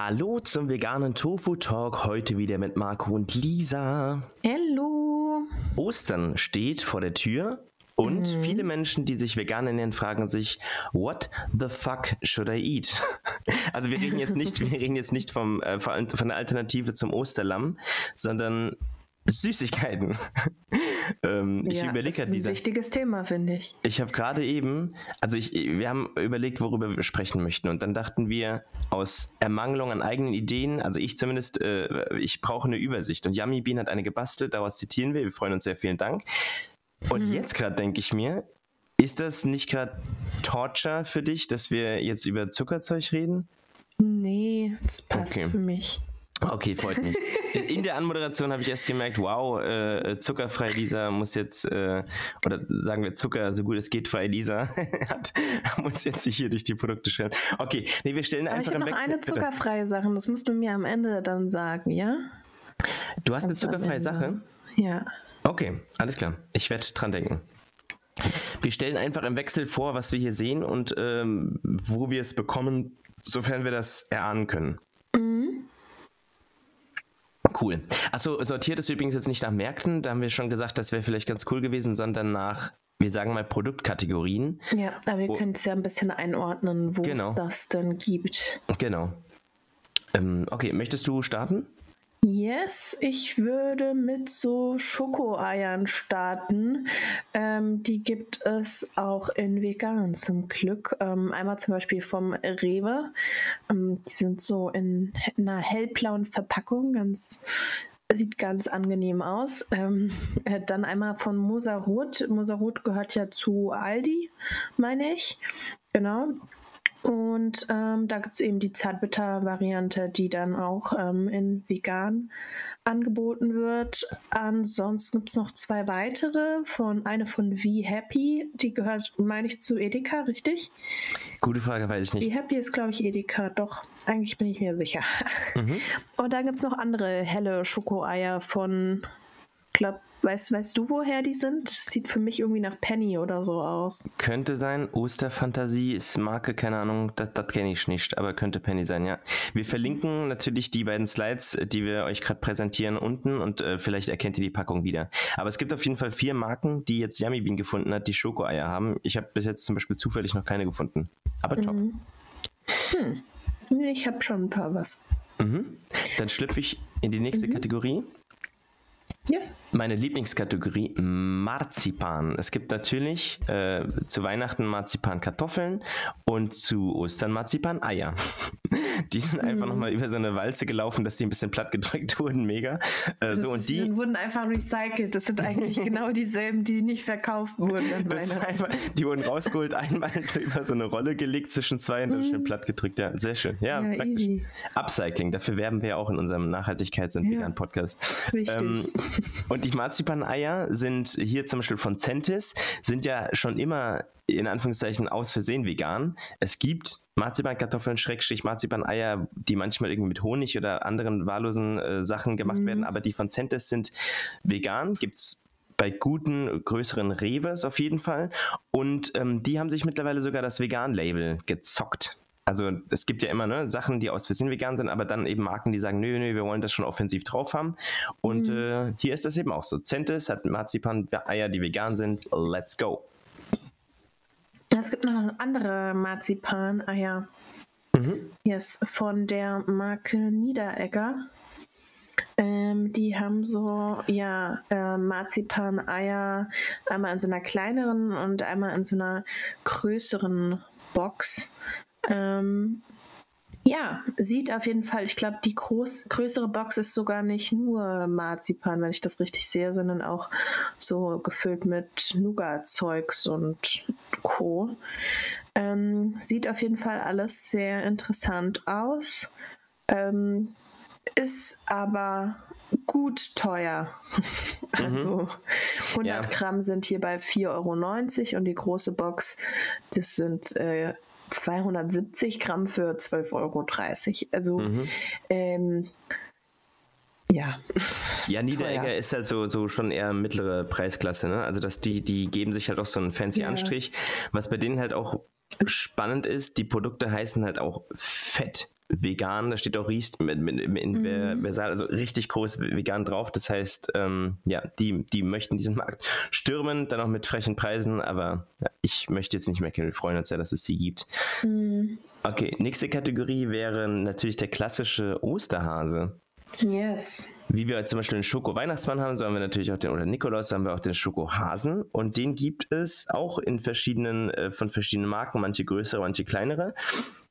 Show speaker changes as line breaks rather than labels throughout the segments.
Hallo zum veganen Tofu Talk, heute wieder mit Marco und Lisa.
Hallo.
Ostern steht vor der Tür und mhm. viele Menschen, die sich vegan ernähren, fragen sich, what the fuck should I eat? Also wir reden jetzt nicht, wir reden jetzt nicht vom, äh, von der Alternative zum Osterlamm, sondern Süßigkeiten.
ähm, ja, ich überlege Das ist ein wichtiges Thema, finde ich.
Ich habe gerade eben, also ich, wir haben überlegt, worüber wir sprechen möchten. Und dann dachten wir, aus Ermangelung an eigenen Ideen, also ich zumindest, äh, ich brauche eine Übersicht. Und Yummy Bean hat eine gebastelt, daraus zitieren wir. Wir freuen uns sehr, vielen Dank. Und mhm. jetzt gerade denke ich mir, ist das nicht gerade Torture für dich, dass wir jetzt über Zuckerzeug reden?
Nee, das passt okay. für mich.
Okay, freut mich. In der Anmoderation habe ich erst gemerkt, wow, äh, zuckerfrei Lisa muss jetzt, äh, oder sagen wir Zucker, so gut es geht, frei Lisa, hat, muss jetzt sich hier durch die Produkte stellen. Okay, nee, wir stellen
Aber
einfach
ich habe noch eine zuckerfreie Sache, das musst du mir am Ende dann sagen, ja?
Du hast Ganz eine zuckerfreie Sache?
Ja.
Okay, alles klar. Ich werde dran denken. Wir stellen einfach im Wechsel vor, was wir hier sehen und ähm, wo wir es bekommen, sofern wir das erahnen können. Cool. Achso, sortiert ist übrigens jetzt nicht nach Märkten, da haben wir schon gesagt, das wäre vielleicht ganz cool gewesen, sondern nach, wir sagen mal, Produktkategorien.
Ja, aber wir können es ja ein bisschen einordnen, wo genau. es das denn gibt.
Genau. Ähm, okay, möchtest du starten?
Yes, ich würde mit so Schokoeiern starten. Ähm, die gibt es auch in vegan zum Glück. Ähm, einmal zum Beispiel vom Rewe. Ähm, die sind so in, einer hellblauen Verpackung, ganz sieht ganz angenehm aus. Ähm, äh, dann einmal von Mosarot. Mosarot gehört ja zu Aldi, meine ich. Genau. Und ähm, da gibt es eben die Zartbitter-Variante, die dann auch ähm, in vegan angeboten wird. Ansonsten gibt es noch zwei weitere. Von eine von Wie Happy, die gehört, meine ich, zu Edeka, richtig?
Gute Frage, weiß ich nicht.
Wie Happy ist, glaube ich, Edeka. Doch, eigentlich bin ich mir sicher. Mhm. Und dann gibt es noch andere helle Schokoeier von, glaube Weißt, weißt du, woher die sind? Sieht für mich irgendwie nach Penny oder so aus.
Könnte sein. Osterfantasie ist Marke, keine Ahnung, das, das kenne ich nicht, aber könnte Penny sein, ja. Wir verlinken natürlich die beiden Slides, die wir euch gerade präsentieren, unten und äh, vielleicht erkennt ihr die Packung wieder. Aber es gibt auf jeden Fall vier Marken, die jetzt Yummy Bean gefunden hat, die Schokoeier haben. Ich habe bis jetzt zum Beispiel zufällig noch keine gefunden. Aber top. Mhm.
Hm. Ich habe schon ein paar was.
Mhm. Dann schlüpfe ich in die nächste mhm. Kategorie.
Yes.
Meine Lieblingskategorie Marzipan. Es gibt natürlich äh, zu Weihnachten Marzipan-Kartoffeln und zu Ostern Marzipan-Eier. Die sind einfach mm. nochmal über so eine Walze gelaufen, dass die ein bisschen platt gedrückt wurden. Mega.
Äh, so, und die, wurden einfach recycelt. Das sind eigentlich genau dieselben, die nicht verkauft wurden.
Einfach, die wurden rausgeholt, einmal so über so eine Rolle gelegt zwischen zwei und dann mm. schön platt gedrückt. Ja, sehr schön. Ja, ja Easy. Upcycling, dafür werben wir auch in unserem Nachhaltigkeits- und ja. Vegan-Podcast. Ähm, und die Marzipan-Eier sind hier zum Beispiel von Centis, sind ja schon immer in Anführungszeichen aus Versehen vegan. Es gibt Marzipankartoffeln, Schrägstrich Marzipan-Eier, die manchmal irgendwie mit Honig oder anderen wahllosen äh, Sachen gemacht mhm. werden, aber die von Centis sind vegan. Gibt es bei guten, größeren Revers auf jeden Fall. Und ähm, die haben sich mittlerweile sogar das Vegan-Label gezockt. Also es gibt ja immer ne, Sachen, die aus Versehen vegan sind, aber dann eben Marken, die sagen, nö, nö, wir wollen das schon offensiv drauf haben. Und mhm. äh, hier ist das eben auch so. Centis hat Marzipan-Eier, die vegan sind. Let's go.
Es gibt noch andere Marzipan-Eier. Mhm. Yes, von der Marke Niederegger. Ähm, die haben so, ja, äh, Marzipan-Eier einmal in so einer kleineren und einmal in so einer größeren Box. Ähm, ja, sieht auf jeden Fall, ich glaube, die groß, größere Box ist sogar nicht nur Marzipan, wenn ich das richtig sehe, sondern auch so gefüllt mit Nougat-Zeugs und Co. Ähm, sieht auf jeden Fall alles sehr interessant aus. Ähm, ist aber gut teuer. also 100 mhm. ja. Gramm sind hier bei 4,90 Euro und die große Box, das sind äh, 270 Gramm für 12,30 Euro. Also mhm. ähm, ja.
Ja, Niederegger ist halt so, so schon eher mittlere Preisklasse, ne? Also dass die, die geben sich halt auch so einen fancy ja. Anstrich. Was bei denen halt auch spannend ist, die Produkte heißen halt auch Fett. Vegan, da steht auch Riest mit, mit, mit mhm. Versal, also richtig groß vegan drauf. Das heißt, ähm, ja, die, die möchten diesen Markt stürmen, dann auch mit frechen Preisen, aber ja, ich möchte jetzt nicht mehr kennen. Wir freuen uns ja, dass es sie gibt. Mhm. Okay, nächste Kategorie wäre natürlich der klassische Osterhase.
Yes.
Wie wir zum Beispiel den Schoko-Weihnachtsmann haben, so haben wir natürlich auch den, oder Nikolaus, so haben wir auch den Schoko-Hasen. Und den gibt es auch in verschiedenen, äh, von verschiedenen Marken, manche größere, manche kleinere.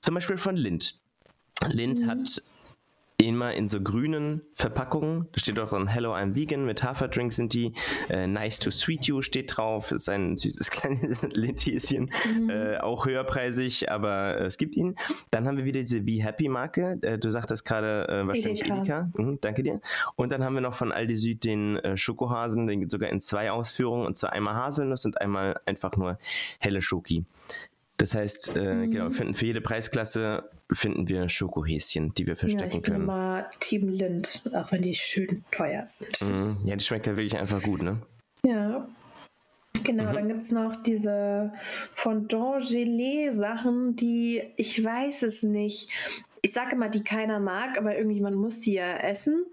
Zum Beispiel von Lind. Lind mhm. hat immer in so grünen Verpackungen. Da steht auch ein Hello, I'm Vegan mit Haferdrink sind die. Äh, nice to Sweet You steht drauf. Ist ein süßes kleines Lindhäschen. Mhm. Äh, auch höherpreisig, aber äh, es gibt ihn. Dann haben wir wieder diese Be Happy Marke. Äh, du sagtest gerade äh, wahrscheinlich Edeka. Edeka. Mhm, danke dir. Und dann haben wir noch von Aldi Süd den äh, Schokohasen, den sogar in zwei Ausführungen. Und zwar einmal Haselnuss und einmal einfach nur helle Schoki. Das heißt, mhm. genau, finden für jede Preisklasse finden wir Schokohäschen, die wir verstecken ja, ich können.
Immer Team Lind, auch wenn die schön teuer sind.
Mhm. Ja, die schmeckt ja wirklich einfach gut, ne?
Ja. Genau, mhm. dann gibt es noch diese Fondant-Gelee-Sachen, die ich weiß es nicht. Ich sage immer, die keiner mag, aber irgendjemand muss die ja essen,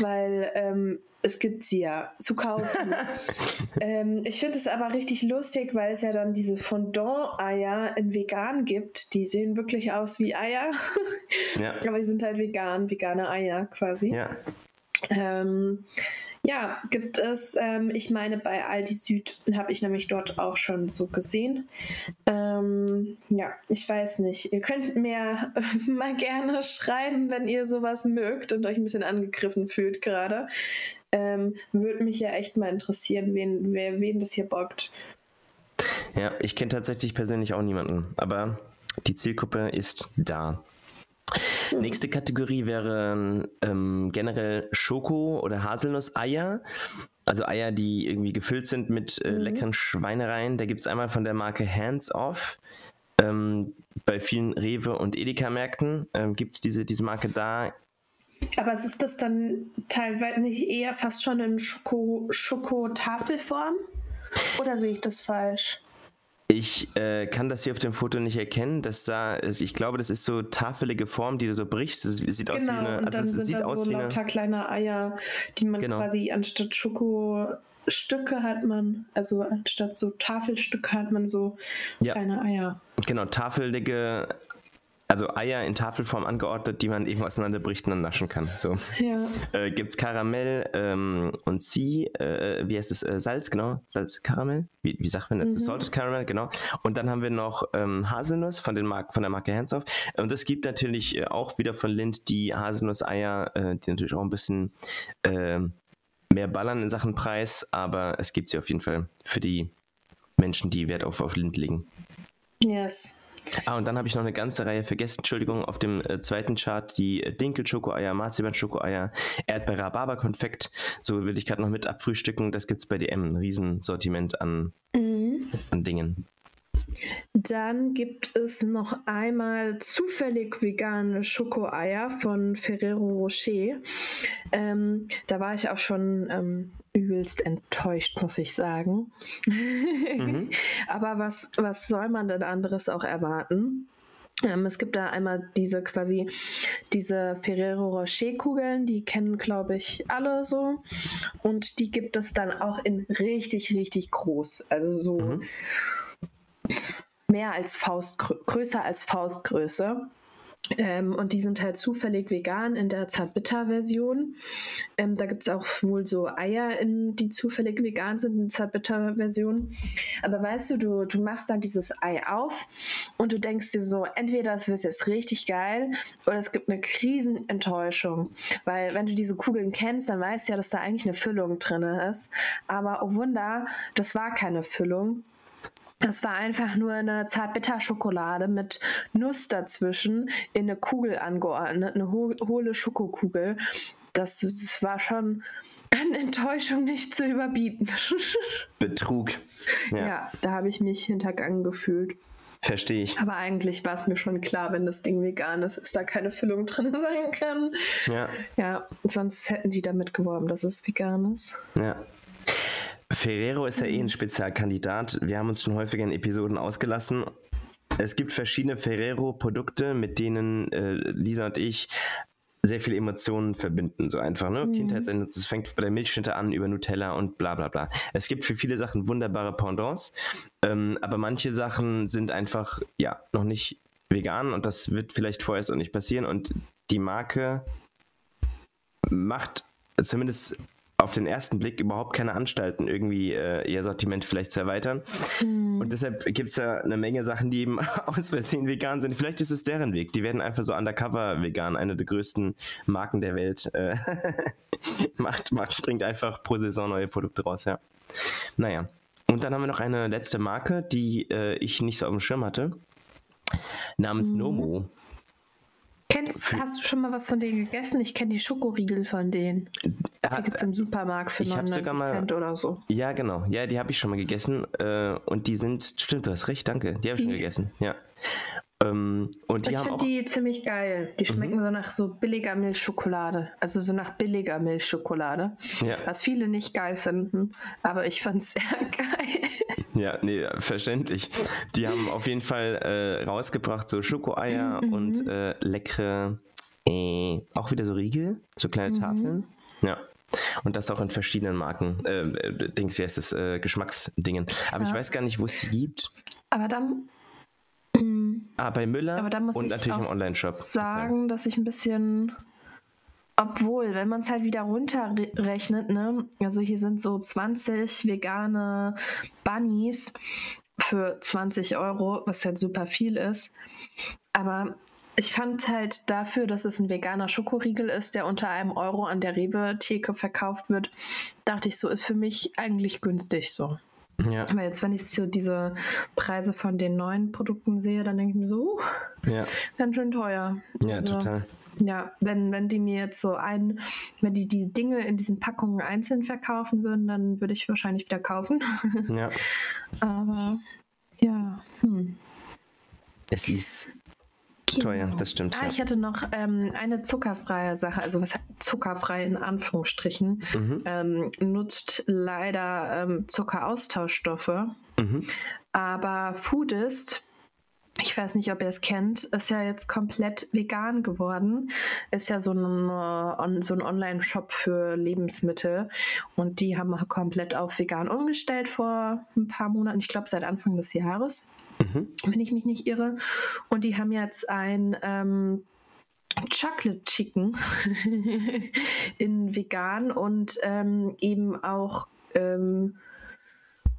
weil ähm, es gibt sie ja zu kaufen. ähm, ich finde es aber richtig lustig, weil es ja dann diese Fondant-Eier in vegan gibt. Die sehen wirklich aus wie Eier. ja. Aber die sind halt vegan, vegane Eier quasi. Ja. Ähm, ja, gibt es. Ähm, ich meine, bei Aldi Süd habe ich nämlich dort auch schon so gesehen. Ähm, ja, ich weiß nicht. Ihr könnt mir mal gerne schreiben, wenn ihr sowas mögt und euch ein bisschen angegriffen fühlt gerade. Ähm, Würde mich ja echt mal interessieren, wen, wer, wen das hier bockt.
Ja, ich kenne tatsächlich persönlich auch niemanden, aber die Zielgruppe ist da. Nächste Kategorie wäre ähm, generell Schoko- oder Haselnuss-Eier. Also Eier, die irgendwie gefüllt sind mit äh, mhm. leckeren Schweinereien. Da gibt es einmal von der Marke Hands Off. Ähm, bei vielen Rewe- und Edeka-Märkten ähm, gibt es diese, diese Marke da.
Aber ist das dann teilweise nicht eher fast schon in Schoko, Schokotafelform? Oder sehe ich das falsch?
Ich äh, kann das hier auf dem Foto nicht erkennen. Das sah, ich glaube, das ist so tafelige Form, die du so brichst. Es sieht genau, aus wie genau, eine.
Und also dann es sind da so lauter eine, kleine Eier, die man genau. quasi anstatt Schokostücke hat man, also anstatt so Tafelstücke hat man so ja. kleine Eier.
Genau, tafelige also Eier in Tafelform angeordnet, die man eben auseinanderbricht und dann naschen kann. So. Ja. Äh, Gibt es Karamell ähm, und Sie, äh, wie heißt es, äh, Salz, genau, Salz, Karamell, wie, wie sagt man das? Mhm. Salted Caramel, genau. Und dann haben wir noch ähm, Haselnuss von, den Mark von der Marke Hands-Off. Und es gibt natürlich äh, auch wieder von Lind die Haselnuss-Eier, äh, die natürlich auch ein bisschen äh, mehr ballern in Sachen Preis, aber es gibt sie auf jeden Fall für die Menschen, die Wert auf, auf Lind legen.
Yes.
Ah, und dann habe ich noch eine ganze Reihe vergessen. Entschuldigung, auf dem äh, zweiten Chart die äh, Dinkel-Schokoeier, Marzipan-Schokoeier, Erdbeer-Rhabarber-Konfekt. So würde ich gerade noch mit abfrühstücken. Das gibt es bei DM. Ein Riesensortiment an, mhm. an Dingen.
Dann gibt es noch einmal zufällig vegane Schokoeier von Ferrero Rocher. Ähm, da war ich auch schon ähm, übelst enttäuscht, muss ich sagen. Mhm. Aber was, was soll man denn anderes auch erwarten? Ähm, es gibt da einmal diese quasi diese Ferrero Rocher Kugeln, die kennen glaube ich alle so und die gibt es dann auch in richtig richtig groß, also so mhm. mehr als Faust größer als Faustgröße. Ähm, und die sind halt zufällig vegan in der Zartbitter-Version. Ähm, da gibt es auch wohl so Eier, in, die zufällig vegan sind in Zartbitter-Version. Aber weißt du, du, du machst dann dieses Ei auf und du denkst dir so, entweder es wird jetzt richtig geil oder es gibt eine Krisenenttäuschung. Weil wenn du diese Kugeln kennst, dann weißt du ja, dass da eigentlich eine Füllung drin ist. Aber oh Wunder, das war keine Füllung. Das war einfach nur eine Zartbitterschokolade mit Nuss dazwischen in eine Kugel angeordnet, eine ho hohle Schokokugel. Das, das war schon eine Enttäuschung nicht zu überbieten.
Betrug.
Ja, ja da habe ich mich hintergangen gefühlt.
Verstehe ich.
Aber eigentlich war es mir schon klar, wenn das Ding vegan ist, dass da keine Füllung drin sein kann. Ja. Ja, sonst hätten die damit geworben, dass es vegan ist.
Ja. Ferrero ist ja eh ein. Spezialkandidat. Wir haben uns schon häufiger in Episoden ausgelassen. es gibt verschiedene Ferrero-Produkte, mit denen äh, Lisa und ich sehr viele Emotionen verbinden, so einfach, ne? Mhm. Kindheitsende, es fängt bei der Milchschnitte an über Nutella und bla bla bla. Es gibt für viele Sachen wunderbare Pendants, ähm, aber manche Sachen sind einfach, ja, noch nicht vegan und das wird vielleicht vorerst auch nicht passieren und die Marke macht zumindest auf den ersten Blick überhaupt keine Anstalten, irgendwie äh, ihr Sortiment vielleicht zu erweitern. Mhm. Und deshalb gibt es da eine Menge Sachen, die eben aus Versehen vegan sind. Vielleicht ist es deren Weg. Die werden einfach so undercover vegan. Eine der größten Marken der Welt äh, macht, macht, bringt einfach pro Saison neue Produkte raus, ja. Naja. Und dann haben wir noch eine letzte Marke, die äh, ich nicht so auf dem Schirm hatte, namens mhm. Nomo.
Kennst, hast du schon mal was von denen gegessen? Ich kenne die Schokoriegel von denen. Die gibt es im Supermarkt für 99 mal, Cent oder so.
Ja, genau. Ja, die habe ich schon mal gegessen. Äh, und die sind, stimmt, du hast recht, danke. Die habe ich schon gegessen. Ja.
Ähm, und die ich finde die ziemlich geil. Die schmecken mhm. so nach so billiger Milchschokolade. Also so nach billiger Milchschokolade. Ja. Was viele nicht geil finden. Aber ich fand es sehr geil.
Ja, nee, verständlich. Die haben auf jeden Fall äh, rausgebracht so Schokoeier mhm. und äh, leckere, äh, auch wieder so Riegel, so kleine mhm. Tafeln. Ja. Und das auch in verschiedenen Marken, äh, äh Dings, wie heißt das, äh, Geschmacksdingen. Aber ja. ich weiß gar nicht, wo es die gibt.
Aber dann.
Ah, bei Müller
aber dann muss und ich natürlich im Online-Shop. sagen, dass ich ein bisschen obwohl, wenn man es halt wieder runterrechnet, ne, also hier sind so 20 vegane Bunnies für 20 Euro, was halt super viel ist. Aber ich fand halt dafür, dass es ein veganer Schokoriegel ist, der unter einem Euro an der Rewe-Theke verkauft wird, dachte ich so, ist für mich eigentlich günstig so. Ja. Aber jetzt, wenn ich so diese Preise von den neuen Produkten sehe, dann denke ich mir so, uh, ja. ganz schön teuer.
Ja, also, total.
Ja, wenn, wenn die mir jetzt so ein, wenn die die Dinge in diesen Packungen einzeln verkaufen würden, dann würde ich wahrscheinlich wieder kaufen. Ja. Aber ja, hm.
Es ist Genau. Teuer, das stimmt.
Ah,
ja.
ich hatte noch ähm, eine zuckerfreie Sache, also was zuckerfrei in Anführungsstrichen, mhm. ähm, nutzt leider ähm, Zuckeraustauschstoffe. Mhm. Aber Foodist, ich weiß nicht, ob ihr es kennt, ist ja jetzt komplett vegan geworden. Ist ja so ein, so ein Online-Shop für Lebensmittel. Und die haben komplett auf vegan umgestellt vor ein paar Monaten. Ich glaube, seit Anfang des Jahres mhm. wenn ich mich nicht irre. Und die haben jetzt ein ähm, Chocolate Chicken in vegan und ähm, eben auch ähm,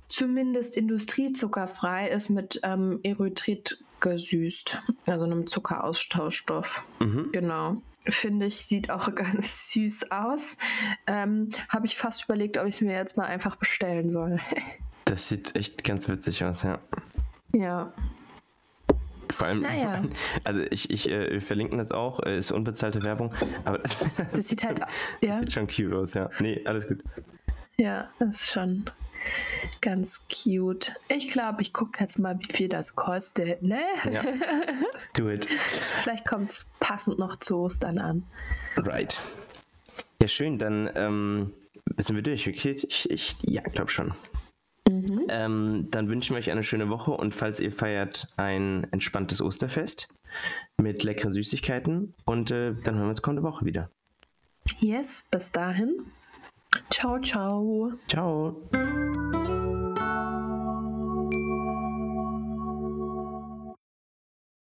zumindest industriezuckerfrei ist mit ähm, Erythrit gesüßt, also einem Zuckeraustauschstoff. Mhm. Genau. Finde ich, sieht auch ganz süß aus. Ähm, Habe ich fast überlegt, ob ich es mir jetzt mal einfach bestellen soll.
das sieht echt ganz witzig aus, ja.
Ja.
Vor allem, naja. also ich, ich äh, verlinken das auch, äh, ist unbezahlte Werbung, aber das,
das sieht halt,
ja. sieht schon cute aus, ja. Nee, alles gut.
Ja, das ist schon ganz cute. Ich glaube, ich gucke jetzt mal, wie viel das kostet, ne? Ja.
Do it.
Vielleicht kommt es passend noch zu Ostern an.
Right. Ja, schön, dann ähm, sind wir durch. Ich, ich, ja, glaube schon. Mhm. Ähm, dann wünschen wir euch eine schöne Woche und falls ihr feiert, ein entspanntes Osterfest mit leckeren Süßigkeiten und äh, dann hören wir uns kommende Woche wieder.
Yes, bis dahin. Ciao, ciao.
Ciao.